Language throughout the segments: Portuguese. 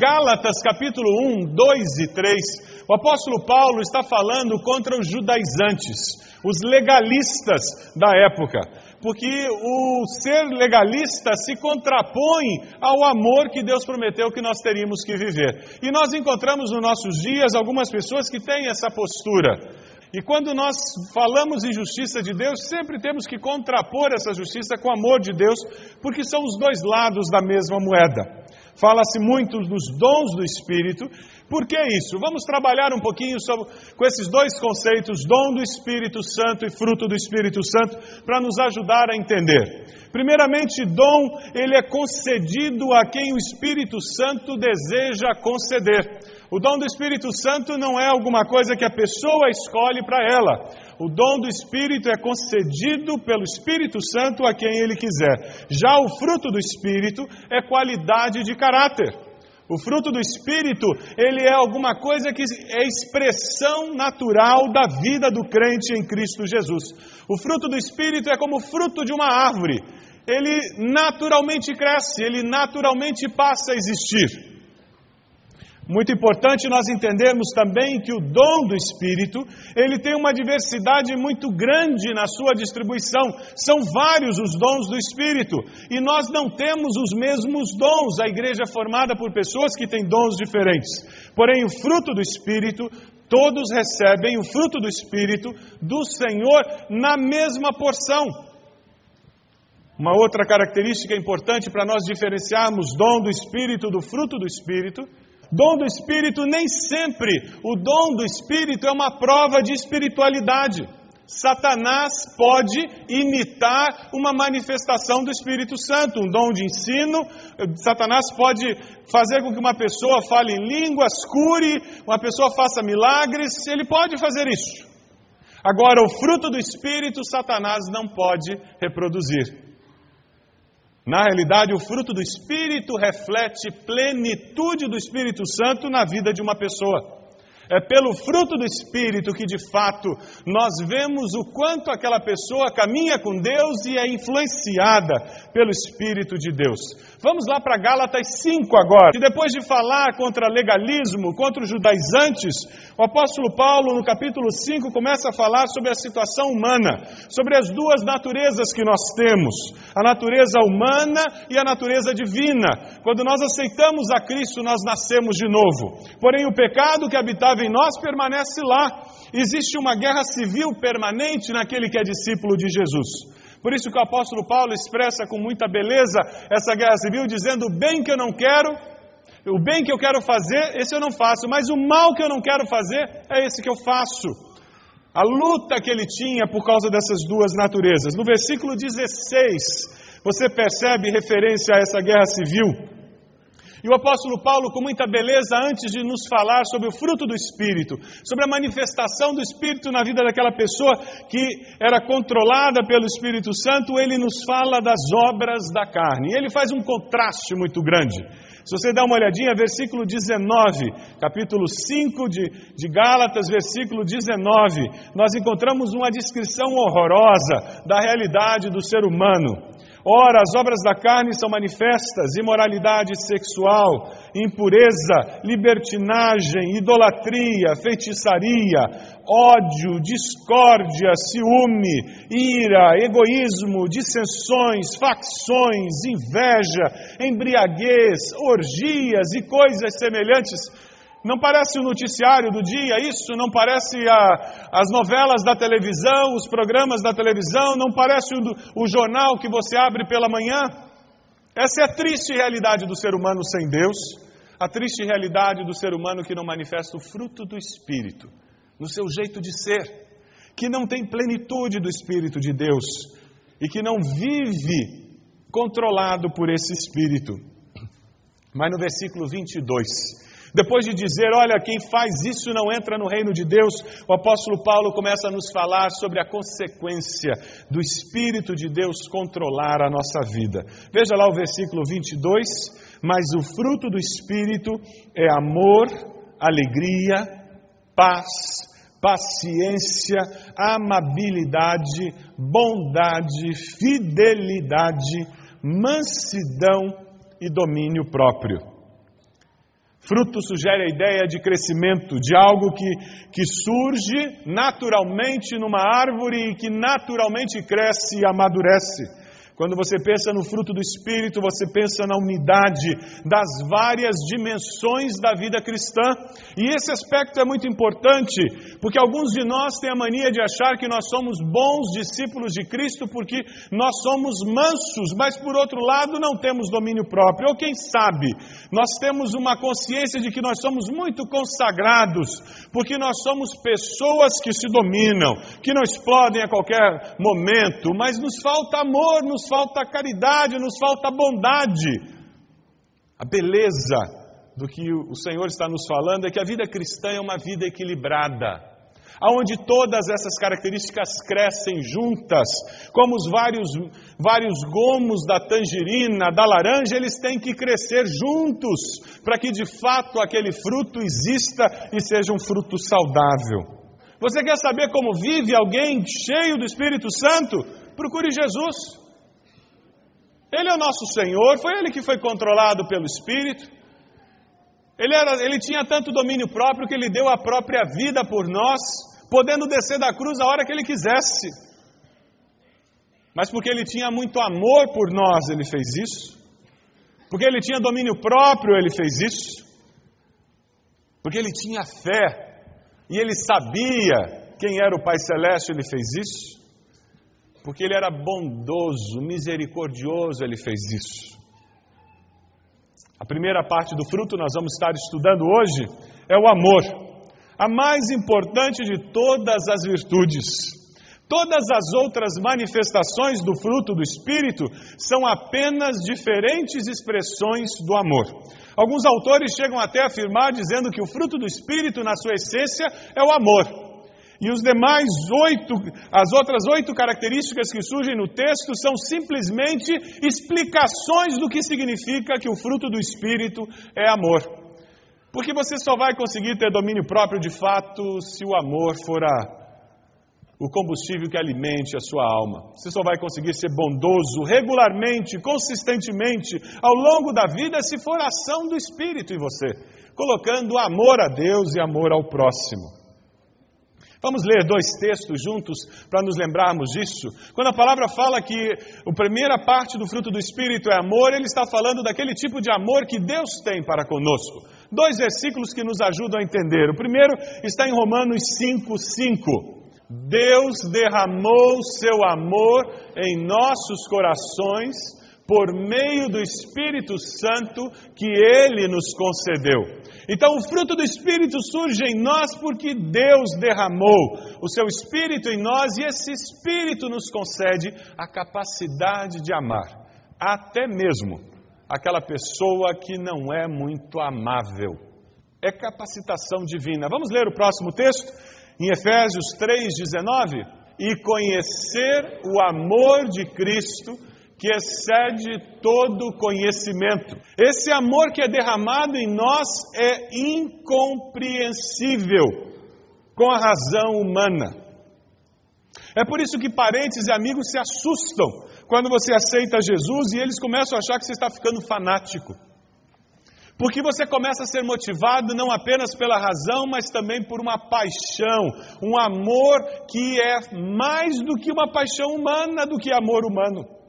Gálatas capítulo 1, 2 e 3, o apóstolo Paulo está falando contra os judaizantes, os legalistas da época, porque o ser legalista se contrapõe ao amor que Deus prometeu que nós teríamos que viver. E nós encontramos nos nossos dias algumas pessoas que têm essa postura. E quando nós falamos em justiça de Deus, sempre temos que contrapor essa justiça com o amor de Deus, porque são os dois lados da mesma moeda. Fala-se muito dos dons do Espírito. Por que isso? Vamos trabalhar um pouquinho sobre, com esses dois conceitos, dom do Espírito Santo e fruto do Espírito Santo, para nos ajudar a entender. Primeiramente, dom, ele é concedido a quem o Espírito Santo deseja conceder. O dom do Espírito Santo não é alguma coisa que a pessoa escolhe para ela. O dom do Espírito é concedido pelo Espírito Santo a quem ele quiser. Já o fruto do Espírito é qualidade de caráter. O fruto do Espírito, ele é alguma coisa que é expressão natural da vida do crente em Cristo Jesus. O fruto do Espírito é como o fruto de uma árvore. Ele naturalmente cresce, ele naturalmente passa a existir. Muito importante nós entendermos também que o dom do Espírito, ele tem uma diversidade muito grande na sua distribuição. São vários os dons do Espírito, e nós não temos os mesmos dons. A igreja é formada por pessoas que têm dons diferentes. Porém, o fruto do Espírito, todos recebem o fruto do Espírito do Senhor na mesma porção. Uma outra característica importante para nós diferenciarmos dom do Espírito do fruto do Espírito Dom do Espírito, nem sempre o dom do Espírito é uma prova de espiritualidade. Satanás pode imitar uma manifestação do Espírito Santo, um dom de ensino. Satanás pode fazer com que uma pessoa fale em línguas, cure, uma pessoa faça milagres, ele pode fazer isso. Agora, o fruto do Espírito, Satanás não pode reproduzir. Na realidade, o fruto do Espírito reflete plenitude do Espírito Santo na vida de uma pessoa. É pelo fruto do Espírito que, de fato, nós vemos o quanto aquela pessoa caminha com Deus e é influenciada pelo Espírito de Deus. Vamos lá para Gálatas 5 agora. E depois de falar contra legalismo, contra os judaizantes, o apóstolo Paulo, no capítulo 5, começa a falar sobre a situação humana, sobre as duas naturezas que nós temos: a natureza humana e a natureza divina. Quando nós aceitamos a Cristo, nós nascemos de novo. Porém, o pecado que habitava em nós permanece lá. Existe uma guerra civil permanente naquele que é discípulo de Jesus. Por isso que o apóstolo Paulo expressa com muita beleza essa guerra civil, dizendo: bem que eu não quero, O bem que eu quero fazer, esse eu não faço, mas o mal que eu não quero fazer, é esse que eu faço. A luta que ele tinha por causa dessas duas naturezas. No versículo 16, você percebe referência a essa guerra civil. E o apóstolo Paulo, com muita beleza, antes de nos falar sobre o fruto do Espírito, sobre a manifestação do Espírito na vida daquela pessoa que era controlada pelo Espírito Santo, ele nos fala das obras da carne. E ele faz um contraste muito grande. Se você dá uma olhadinha, versículo 19, capítulo 5 de, de Gálatas, versículo 19, nós encontramos uma descrição horrorosa da realidade do ser humano. Ora, as obras da carne são manifestas: imoralidade sexual, impureza, libertinagem, idolatria, feitiçaria, ódio, discórdia, ciúme, ira, egoísmo, dissensões, facções, inveja, embriaguez, orgias e coisas semelhantes não parece o noticiário do dia isso? Não parece a, as novelas da televisão, os programas da televisão? Não parece o, o jornal que você abre pela manhã? Essa é a triste realidade do ser humano sem Deus, a triste realidade do ser humano que não manifesta o fruto do Espírito, no seu jeito de ser, que não tem plenitude do Espírito de Deus e que não vive controlado por esse Espírito. Mas no versículo 22, depois de dizer, olha, quem faz isso não entra no reino de Deus, o apóstolo Paulo começa a nos falar sobre a consequência do Espírito de Deus controlar a nossa vida. Veja lá o versículo 22. Mas o fruto do Espírito é amor, alegria, paz, paciência, amabilidade, bondade, fidelidade, mansidão e domínio próprio. Fruto sugere a ideia de crescimento, de algo que, que surge naturalmente numa árvore e que naturalmente cresce e amadurece. Quando você pensa no fruto do Espírito, você pensa na unidade das várias dimensões da vida cristã. E esse aspecto é muito importante, porque alguns de nós têm a mania de achar que nós somos bons discípulos de Cristo porque nós somos mansos, mas por outro lado não temos domínio próprio. Ou quem sabe, nós temos uma consciência de que nós somos muito consagrados, porque nós somos pessoas que se dominam, que não explodem a qualquer momento, mas nos falta amor, nos falta caridade, nos falta bondade. A beleza do que o Senhor está nos falando é que a vida cristã é uma vida equilibrada, aonde todas essas características crescem juntas, como os vários, vários gomos da tangerina, da laranja, eles têm que crescer juntos, para que de fato aquele fruto exista e seja um fruto saudável. Você quer saber como vive alguém cheio do Espírito Santo? Procure Jesus. Ele é o nosso Senhor, foi ele que foi controlado pelo Espírito. Ele, era, ele tinha tanto domínio próprio que ele deu a própria vida por nós, podendo descer da cruz a hora que ele quisesse. Mas porque ele tinha muito amor por nós, ele fez isso. Porque ele tinha domínio próprio, ele fez isso. Porque ele tinha fé e ele sabia quem era o Pai Celeste, ele fez isso porque ele era bondoso, misericordioso, ele fez isso. A primeira parte do fruto nós vamos estar estudando hoje é o amor, a mais importante de todas as virtudes. Todas as outras manifestações do fruto do Espírito são apenas diferentes expressões do amor. Alguns autores chegam até a afirmar dizendo que o fruto do Espírito, na sua essência, é o amor. E os demais oito, as outras oito características que surgem no texto são simplesmente explicações do que significa que o fruto do Espírito é amor. Porque você só vai conseguir ter domínio próprio de fato se o amor for a, o combustível que alimente a sua alma. Você só vai conseguir ser bondoso regularmente, consistentemente, ao longo da vida, se for a ação do Espírito em você, colocando amor a Deus e amor ao próximo. Vamos ler dois textos juntos para nos lembrarmos disso. Quando a palavra fala que a primeira parte do fruto do Espírito é amor, ele está falando daquele tipo de amor que Deus tem para conosco. Dois versículos que nos ajudam a entender. O primeiro está em Romanos 5, 5. Deus derramou seu amor em nossos corações por meio do Espírito Santo que Ele nos concedeu. Então, o fruto do Espírito surge em nós porque Deus derramou o seu Espírito em nós e esse Espírito nos concede a capacidade de amar, até mesmo aquela pessoa que não é muito amável. É capacitação divina. Vamos ler o próximo texto, em Efésios 3,19? E conhecer o amor de Cristo que excede todo conhecimento. Esse amor que é derramado em nós é incompreensível com a razão humana. É por isso que parentes e amigos se assustam quando você aceita Jesus e eles começam a achar que você está ficando fanático. Porque você começa a ser motivado não apenas pela razão, mas também por uma paixão, um amor que é mais do que uma paixão humana, do que amor humano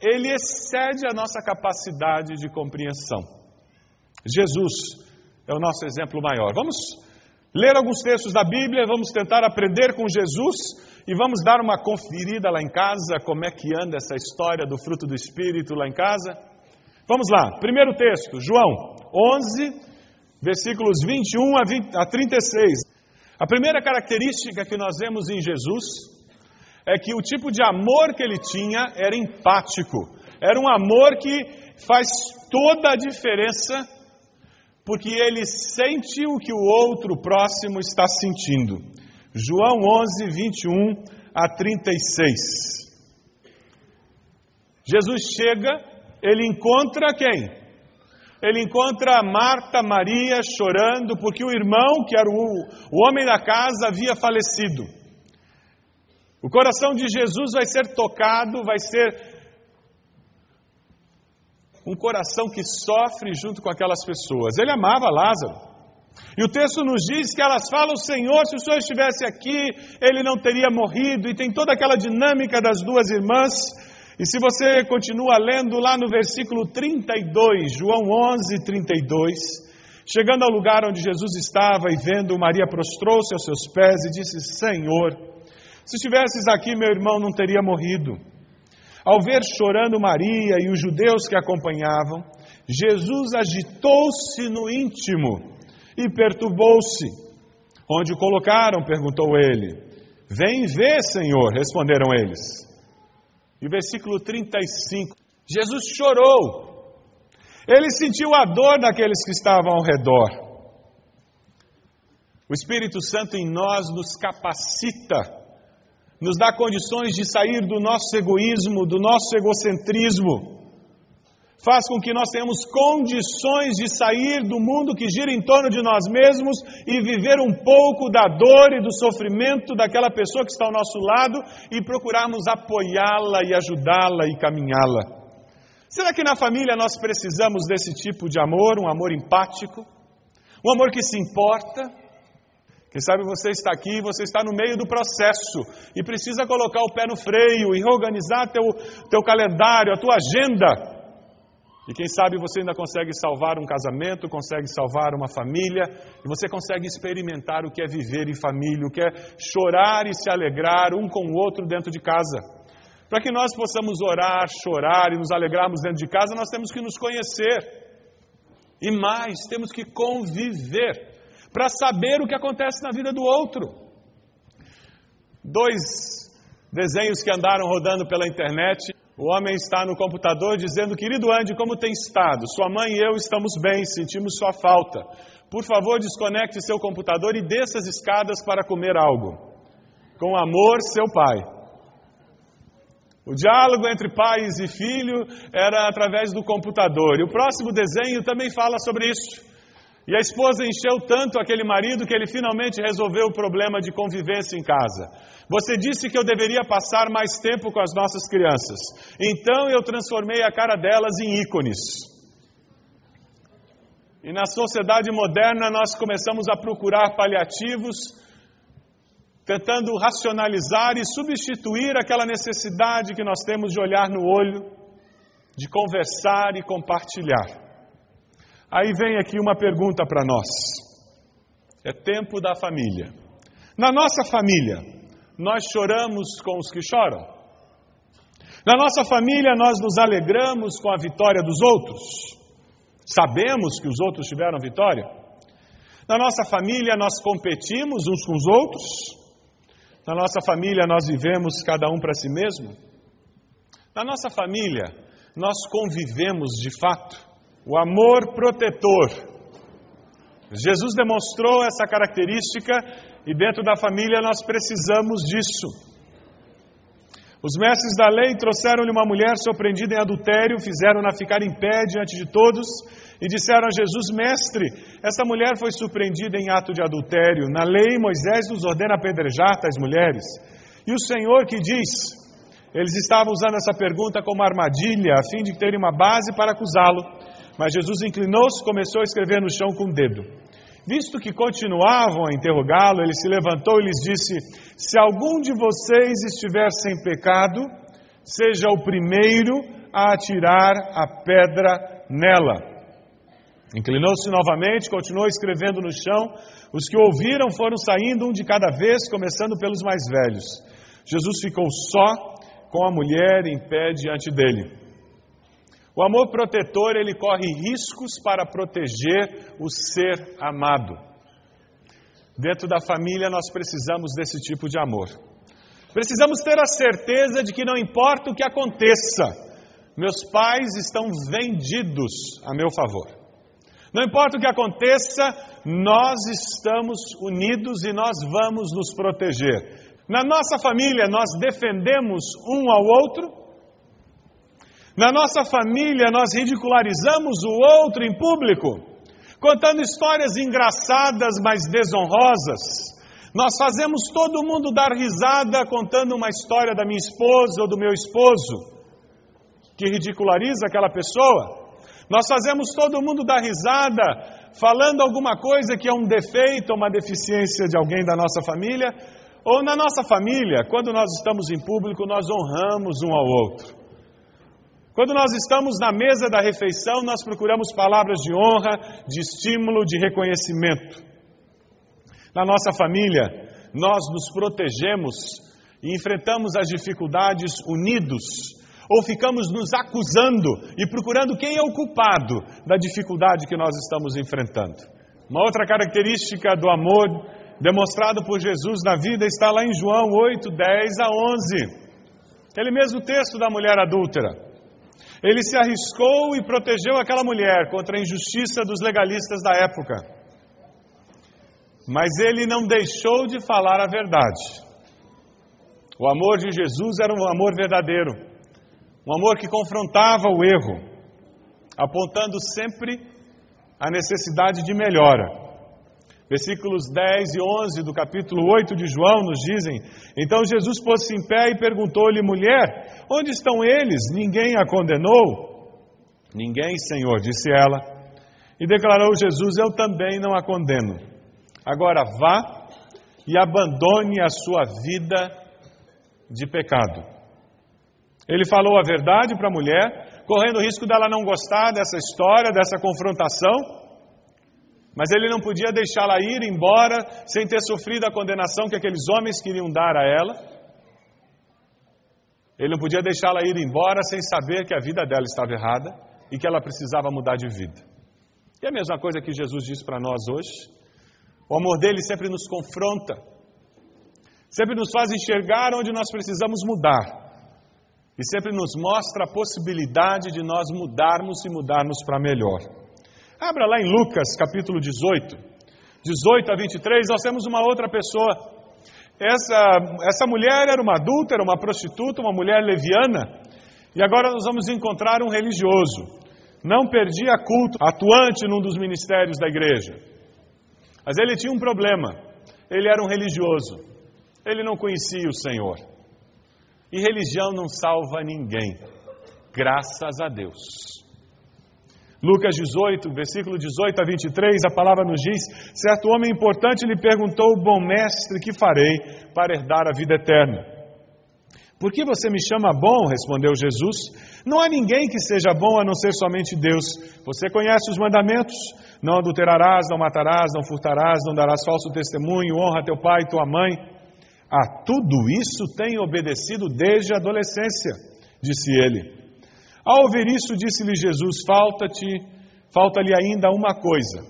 ele excede a nossa capacidade de compreensão. Jesus é o nosso exemplo maior. Vamos ler alguns textos da Bíblia, vamos tentar aprender com Jesus e vamos dar uma conferida lá em casa, como é que anda essa história do fruto do Espírito lá em casa. Vamos lá, primeiro texto, João 11, versículos 21 a, 20, a 36. A primeira característica que nós vemos em Jesus é que o tipo de amor que ele tinha era empático. Era um amor que faz toda a diferença, porque ele sente o que o outro próximo está sentindo. João 11, 21 a 36. Jesus chega, ele encontra quem? Ele encontra Marta, Maria chorando, porque o irmão, que era o, o homem da casa, havia falecido. O coração de Jesus vai ser tocado, vai ser um coração que sofre junto com aquelas pessoas. Ele amava Lázaro. E o texto nos diz que elas falam: Senhor, se o Senhor estivesse aqui, ele não teria morrido. E tem toda aquela dinâmica das duas irmãs. E se você continua lendo lá no versículo 32, João 11, 32, chegando ao lugar onde Jesus estava e vendo, Maria prostrou-se aos seus pés e disse: Senhor, se estivesses aqui, meu irmão não teria morrido. Ao ver chorando Maria e os judeus que acompanhavam, Jesus agitou-se no íntimo e perturbou-se. Onde o colocaram? perguntou ele. Vem ver, Senhor, responderam eles. E versículo 35. Jesus chorou. Ele sentiu a dor daqueles que estavam ao redor. O Espírito Santo em nós nos capacita nos dá condições de sair do nosso egoísmo, do nosso egocentrismo. Faz com que nós tenhamos condições de sair do mundo que gira em torno de nós mesmos e viver um pouco da dor e do sofrimento daquela pessoa que está ao nosso lado e procurarmos apoiá-la e ajudá-la e caminhá-la. Será que na família nós precisamos desse tipo de amor, um amor empático, um amor que se importa? Quem sabe você está aqui, você está no meio do processo e precisa colocar o pé no freio e reorganizar teu, teu calendário, a tua agenda. E quem sabe você ainda consegue salvar um casamento, consegue salvar uma família, e você consegue experimentar o que é viver em família, o que é chorar e se alegrar um com o outro dentro de casa. Para que nós possamos orar, chorar e nos alegrarmos dentro de casa, nós temos que nos conhecer. E mais, temos que conviver para saber o que acontece na vida do outro. Dois desenhos que andaram rodando pela internet. O homem está no computador dizendo: Querido Andy, como tem estado? Sua mãe e eu estamos bem, sentimos sua falta. Por favor, desconecte seu computador e desça as escadas para comer algo. Com amor, seu pai. O diálogo entre pais e filho era através do computador. E o próximo desenho também fala sobre isso. E a esposa encheu tanto aquele marido que ele finalmente resolveu o problema de convivência em casa. Você disse que eu deveria passar mais tempo com as nossas crianças. Então eu transformei a cara delas em ícones. E na sociedade moderna nós começamos a procurar paliativos, tentando racionalizar e substituir aquela necessidade que nós temos de olhar no olho, de conversar e compartilhar. Aí vem aqui uma pergunta para nós. É tempo da família. Na nossa família, nós choramos com os que choram? Na nossa família, nós nos alegramos com a vitória dos outros. Sabemos que os outros tiveram vitória. Na nossa família, nós competimos uns com os outros. Na nossa família, nós vivemos cada um para si mesmo. Na nossa família, nós convivemos de fato o amor protetor. Jesus demonstrou essa característica e dentro da família nós precisamos disso. Os mestres da lei trouxeram-lhe uma mulher surpreendida em adultério, fizeram-na ficar em pé diante de todos e disseram a Jesus: Mestre, esta mulher foi surpreendida em ato de adultério. Na lei, Moisés nos ordena apedrejar tais mulheres. E o Senhor que diz? Eles estavam usando essa pergunta como armadilha, a fim de terem uma base para acusá-lo. Mas Jesus inclinou-se e começou a escrever no chão com o dedo. Visto que continuavam a interrogá-lo, ele se levantou e lhes disse: Se algum de vocês estiver sem pecado, seja o primeiro a atirar a pedra nela. Inclinou-se novamente, continuou escrevendo no chão. Os que ouviram foram saindo um de cada vez, começando pelos mais velhos. Jesus ficou só com a mulher em pé diante dele. O amor protetor, ele corre riscos para proteger o ser amado. Dentro da família, nós precisamos desse tipo de amor. Precisamos ter a certeza de que não importa o que aconteça, meus pais estão vendidos a meu favor. Não importa o que aconteça, nós estamos unidos e nós vamos nos proteger. Na nossa família, nós defendemos um ao outro na nossa família, nós ridicularizamos o outro em público, contando histórias engraçadas, mas desonrosas. Nós fazemos todo mundo dar risada contando uma história da minha esposa ou do meu esposo, que ridiculariza aquela pessoa. Nós fazemos todo mundo dar risada falando alguma coisa que é um defeito ou uma deficiência de alguém da nossa família, ou na nossa família, quando nós estamos em público, nós honramos um ao outro. Quando nós estamos na mesa da refeição, nós procuramos palavras de honra, de estímulo, de reconhecimento. Na nossa família, nós nos protegemos e enfrentamos as dificuldades unidos, ou ficamos nos acusando e procurando quem é o culpado da dificuldade que nós estamos enfrentando. Uma outra característica do amor demonstrado por Jesus na vida está lá em João 8, 10 a 11. Aquele mesmo texto da mulher adúltera. Ele se arriscou e protegeu aquela mulher contra a injustiça dos legalistas da época. Mas ele não deixou de falar a verdade. O amor de Jesus era um amor verdadeiro, um amor que confrontava o erro, apontando sempre a necessidade de melhora. Versículos 10 e 11 do capítulo 8 de João nos dizem: Então Jesus pôs-se em pé e perguntou-lhe, mulher, onde estão eles? Ninguém a condenou? Ninguém, Senhor, disse ela. E declarou Jesus: Eu também não a condeno. Agora vá e abandone a sua vida de pecado. Ele falou a verdade para a mulher, correndo o risco dela não gostar dessa história, dessa confrontação. Mas ele não podia deixá-la ir embora sem ter sofrido a condenação que aqueles homens queriam dar a ela. Ele não podia deixá-la ir embora sem saber que a vida dela estava errada e que ela precisava mudar de vida. E é a mesma coisa que Jesus diz para nós hoje. O amor dele sempre nos confronta, sempre nos faz enxergar onde nós precisamos mudar e sempre nos mostra a possibilidade de nós mudarmos e mudarmos para melhor. Abra lá em Lucas capítulo 18, 18 a 23, nós temos uma outra pessoa. Essa, essa mulher era uma adulta, era uma prostituta, uma mulher leviana, e agora nós vamos encontrar um religioso. Não perdia culto, atuante num dos ministérios da igreja. Mas ele tinha um problema. Ele era um religioso. Ele não conhecia o Senhor. E religião não salva ninguém. Graças a Deus. Lucas 18, versículo 18 a 23, a palavra nos diz: Certo homem importante lhe perguntou, bom mestre, que farei para herdar a vida eterna? Por que você me chama bom? respondeu Jesus. Não há ninguém que seja bom a não ser somente Deus. Você conhece os mandamentos: não adulterarás, não matarás, não furtarás, não darás falso testemunho, honra teu pai e tua mãe. A tudo isso tenho obedecido desde a adolescência. disse ele. Ao ouvir isso, disse-lhe Jesus: Falta-te, falta-lhe ainda uma coisa.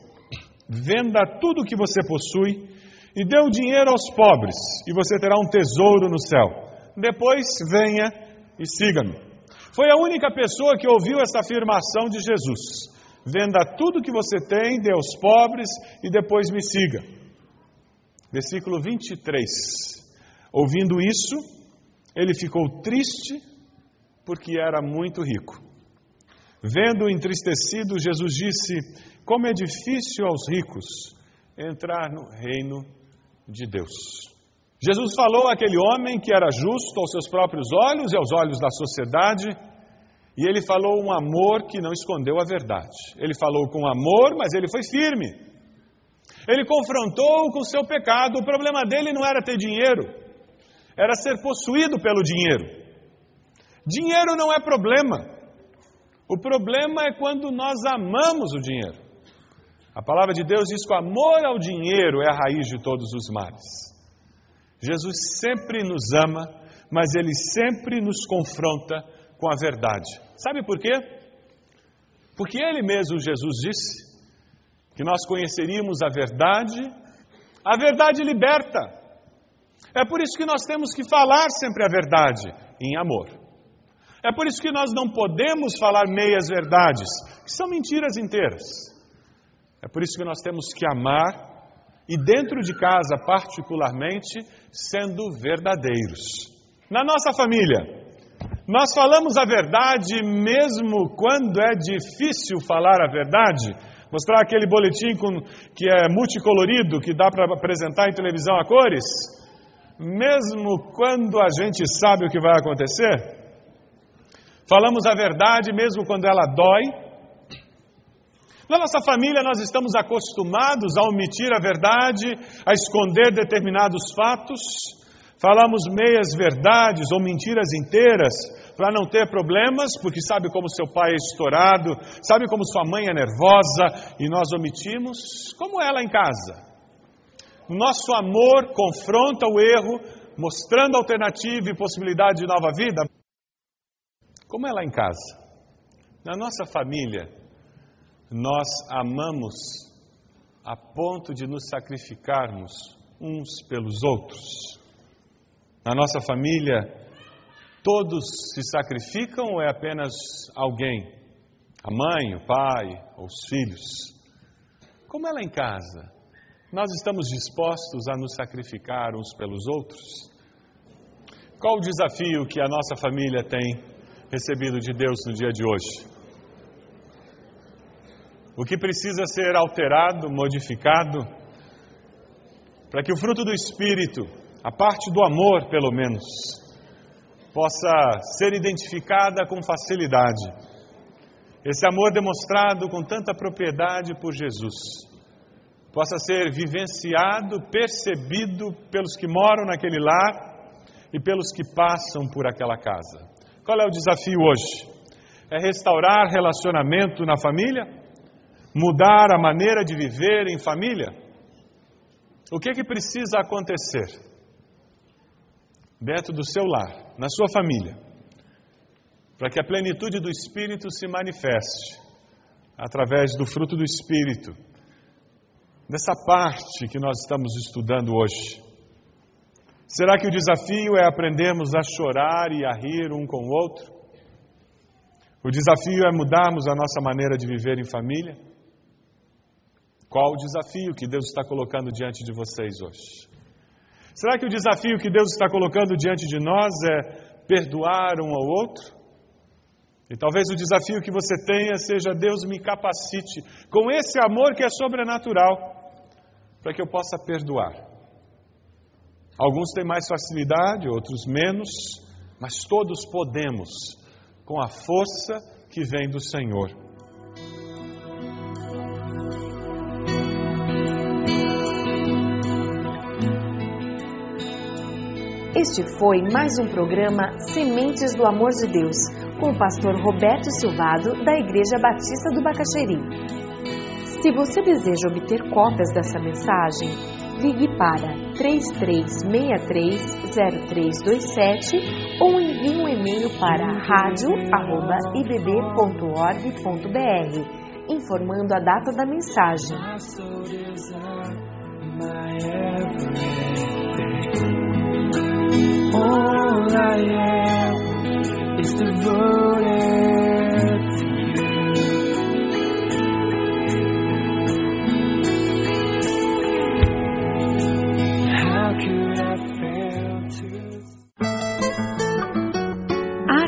Venda tudo o que você possui e dê o dinheiro aos pobres, e você terá um tesouro no céu. Depois venha e siga-me. Foi a única pessoa que ouviu essa afirmação de Jesus. Venda tudo que você tem, dê aos pobres e depois me siga. Versículo 23. Ouvindo isso, ele ficou triste porque era muito rico. Vendo-o entristecido, Jesus disse: Como é difícil aos ricos entrar no reino de Deus. Jesus falou àquele homem que era justo aos seus próprios olhos e aos olhos da sociedade, e ele falou um amor que não escondeu a verdade. Ele falou com amor, mas ele foi firme. Ele confrontou com o seu pecado. O problema dele não era ter dinheiro, era ser possuído pelo dinheiro. Dinheiro não é problema. O problema é quando nós amamos o dinheiro. A palavra de Deus diz que o amor ao dinheiro é a raiz de todos os males. Jesus sempre nos ama, mas ele sempre nos confronta com a verdade. Sabe por quê? Porque ele mesmo, Jesus, disse que nós conheceríamos a verdade, a verdade liberta. É por isso que nós temos que falar sempre a verdade em amor. É por isso que nós não podemos falar meias verdades, que são mentiras inteiras. É por isso que nós temos que amar e dentro de casa, particularmente, sendo verdadeiros. Na nossa família, nós falamos a verdade mesmo quando é difícil falar a verdade. Mostrar aquele boletim com, que é multicolorido, que dá para apresentar em televisão a cores, mesmo quando a gente sabe o que vai acontecer. Falamos a verdade mesmo quando ela dói. Na nossa família, nós estamos acostumados a omitir a verdade, a esconder determinados fatos. Falamos meias verdades ou mentiras inteiras para não ter problemas, porque sabe como seu pai é estourado, sabe como sua mãe é nervosa e nós omitimos. Como ela em casa. Nosso amor confronta o erro, mostrando alternativa e possibilidade de nova vida. Como é lá em casa? Na nossa família, nós amamos a ponto de nos sacrificarmos uns pelos outros. Na nossa família, todos se sacrificam ou é apenas alguém? A mãe, o pai os filhos? Como é lá em casa? Nós estamos dispostos a nos sacrificar uns pelos outros? Qual o desafio que a nossa família tem recebido de Deus no dia de hoje. O que precisa ser alterado, modificado, para que o fruto do Espírito, a parte do amor, pelo menos, possa ser identificada com facilidade. Esse amor demonstrado com tanta propriedade por Jesus, possa ser vivenciado, percebido pelos que moram naquele lar e pelos que passam por aquela casa. Qual é o desafio hoje? É restaurar relacionamento na família? Mudar a maneira de viver em família? O que é que precisa acontecer dentro do seu lar, na sua família, para que a plenitude do Espírito se manifeste através do fruto do Espírito, dessa parte que nós estamos estudando hoje? Será que o desafio é aprendermos a chorar e a rir um com o outro? O desafio é mudarmos a nossa maneira de viver em família? Qual o desafio que Deus está colocando diante de vocês hoje? Será que o desafio que Deus está colocando diante de nós é perdoar um ao outro? E talvez o desafio que você tenha seja: Deus me capacite com esse amor que é sobrenatural, para que eu possa perdoar. Alguns têm mais facilidade, outros menos, mas todos podemos, com a força que vem do Senhor. Este foi mais um programa Sementes do Amor de Deus, com o pastor Roberto Silvado, da Igreja Batista do Bacaxeri. Se você deseja obter cópias dessa mensagem, ligue para 33630327 ou envie um e-mail para radio@ibb.org.br informando a data da mensagem. All I is